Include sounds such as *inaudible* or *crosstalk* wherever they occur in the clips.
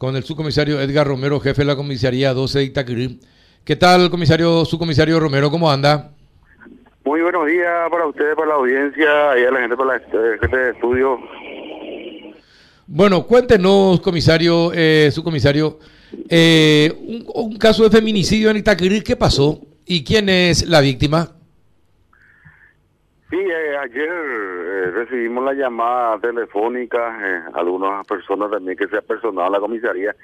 con el subcomisario Edgar Romero, jefe de la comisaría 12 de Itaquirí. ¿Qué tal, comisario, subcomisario Romero? ¿Cómo anda? Muy buenos días para ustedes, para la audiencia y a la gente, para la gente de estudio. Bueno, cuéntenos, comisario, eh, subcomisario, eh, un, un, caso de feminicidio en Itaquirí, ¿qué pasó? ¿Y quién es la víctima? Sí, eh, ayer eh, recibimos la llamada telefónica, eh, algunas personas también que se ha personado a la comisaría,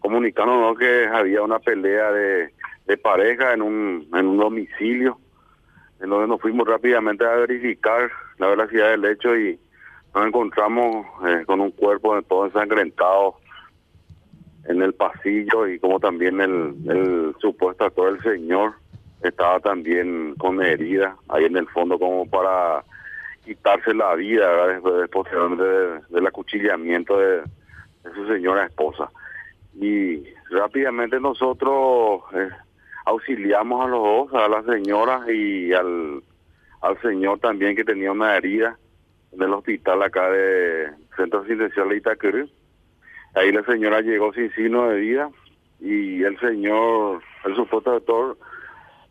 comunicándonos que había una pelea de, pareja en un, en un domicilio, en donde nos fuimos rápidamente a verificar la velocidad del hecho y nos encontramos eh, con un cuerpo todo ensangrentado en el pasillo y como también el, el supuesto actor del señor estaba también con herida ahí en el fondo como para quitarse la vida después, del acuchillamiento de, su señora esposa. Y rápidamente nosotros eh, auxiliamos a los dos, a la señora y al, al señor también que tenía una herida en el hospital acá de Centro Asistencial de Itaquerú. Ahí la señora llegó sin signo de vida y el señor, el supuesto doctor,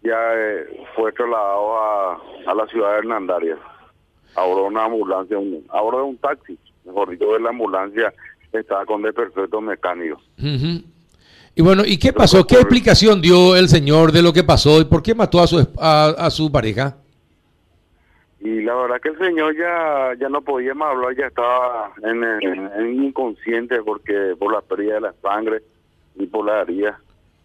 ya eh, fue trasladado a, a, la ciudad de Hernandarias. Ahora una ambulancia, un, ahora un taxi, mejor dicho, de la ambulancia estaba con desperfectos mecánicos. Y bueno, ¿y qué pasó? ¿Qué explicación dio el señor de lo que pasó y por qué mató a su a, a su pareja? Y la verdad que el señor ya ya no podía más hablar, ya estaba en, en, en inconsciente porque por la pérdida de la sangre y por la herida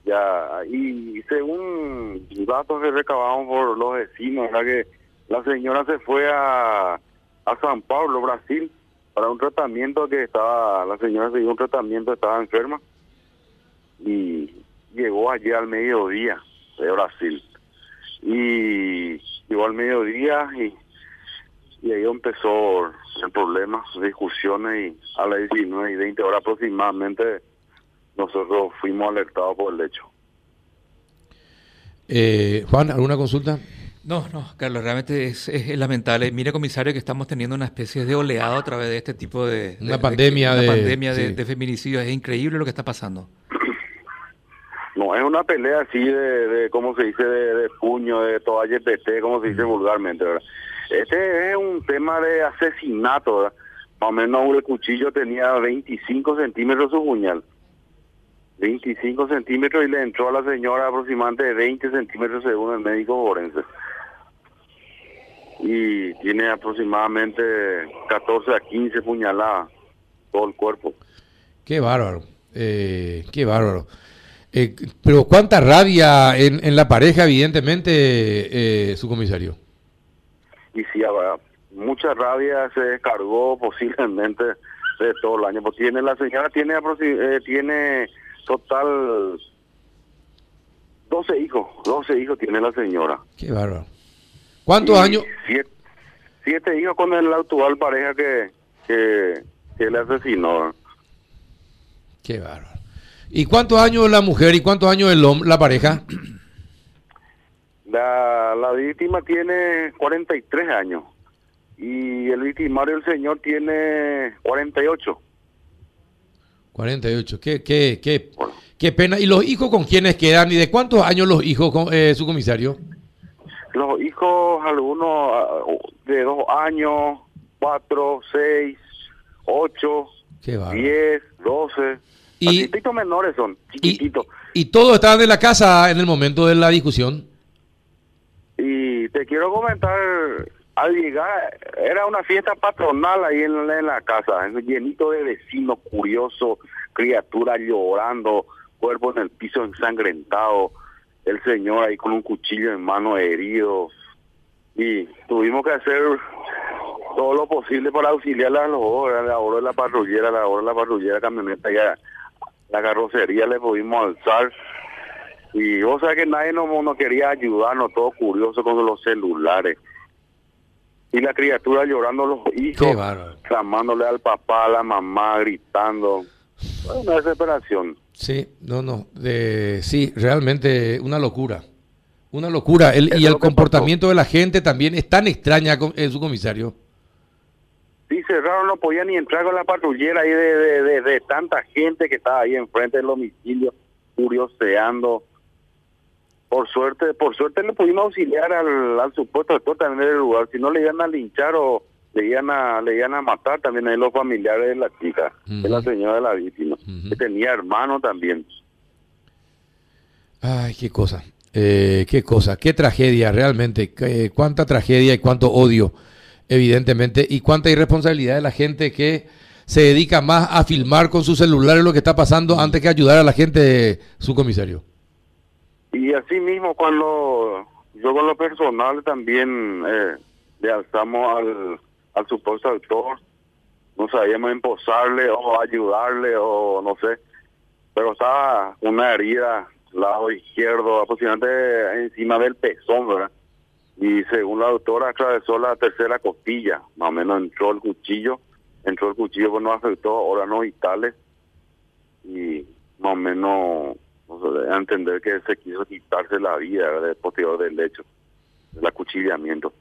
ya y según datos que recabamos por los vecinos que la señora se fue a, a San Pablo Brasil para un tratamiento que estaba la señora se dio un tratamiento estaba enferma y llegó allí al mediodía de Brasil. Y llegó al mediodía y y ahí empezó el problema, discusiones y a las 19 y 20 horas aproximadamente nosotros fuimos alertados por el hecho. Eh, Juan, ¿alguna consulta? No, no, Carlos, realmente es, es, lamentable. Mire, comisario, que estamos teniendo una especie de oleado a través de este tipo de... Una de, pandemia de... Una pandemia de, sí. de, feminicidios. Es increíble lo que está pasando. *clears throat* No, es una pelea así de, de ¿cómo se dice? De, de puño, de toalla PT, como se dice mm. vulgarmente, ¿verdad? Este es un tema de asesinato, ¿verdad? Más o menos el cuchillo tenía 25 centímetros su puñal. 25 centímetros y le entró a la señora aproximadamente 20 centímetros según el médico forense. Y tiene aproximadamente 14 a 15 puñaladas todo el cuerpo. Qué bárbaro, eh, qué bárbaro. Eh, pero cuánta rabia en, en la pareja, evidentemente, eh, su comisario. Y si mucha rabia se descargó *laughs* posiblemente de todo el año. Pues tiene la señora tiene eh, tiene total 12 hijos, 12 hijos tiene la señora. Qué bárbaro. ¿Cuántos y años? Siete, siete, hijos con el actual pareja que, que, que le asesinó. Qué bárbaro. ¿Y cuántos años la mujer y cuántos años el hombre, la pareja? La, la víctima tiene 43 años y el victimario, el señor, tiene 48. 48, qué, qué, qué, bueno. qué pena. ¿Y los hijos con quiénes quedan? ¿Y de cuántos años los hijos, con, eh, su comisario? Los hijos, algunos de dos años, cuatro, seis, ocho, diez, doce. Y, chiquititos menores son, chiquititos. ¿Y, ¿Y todos estaban en la casa en el momento de la discusión? Y te quiero comentar, al llegar, era una fiesta patronal ahí en, la casa, llenito de vecinos curiosos, criaturas llorando, cuerpo en el piso ensangrentado, el señor ahí con un cuchillo en mano herido. Y tuvimos que hacer todo lo posible para auxiliar a los la hora de la patrullera, la hora de la patrullera camioneta, ya la carrocería le pudimos alzar y vos sabés que nadie nos no quería ayudarnos, todo curioso con los celulares. Y la criatura llorando los hijos, clamándole al papá, a la mamá, gritando. Una desesperación. Sí, no, no. De, sí, realmente una locura. Una locura. El, y el comportamiento pasó. de la gente también es tan extraña, en su comisario. Sí, cerraron, no podía ni entrar con la patrullera ahí de, de, de, tanta gente que estaba ahí enfrente del domicilio, curioseando. Por suerte, por suerte le pudimos auxiliar al, al supuesto actor también del lugar, si no le iban a linchar o le iban a, le iban a matar también a los familiares de la chica, de la señora de la víctima, que tenía hermano también. Ay, qué cosa, eh, qué cosa, qué tragedia realmente, cuánta tragedia y cuánto odio evidentemente, y cuánta irresponsabilidad de la gente que se dedica más a filmar con su celular lo que está pasando antes que ayudar a la gente, su comisario. Y así mismo cuando yo con lo personal también eh, le alzamos al, al supuesto autor, no sabíamos emposarle o ayudarle o no sé, pero estaba una herida lado izquierdo aproximadamente encima del pezón, ¿verdad? y según la doctora atravesó la tercera costilla, más o menos entró el cuchillo, entró el cuchillo que no afectó órganos vitales y más o menos a entender que se quiso quitarse la vida del posterior del hecho, del acuchillamiento.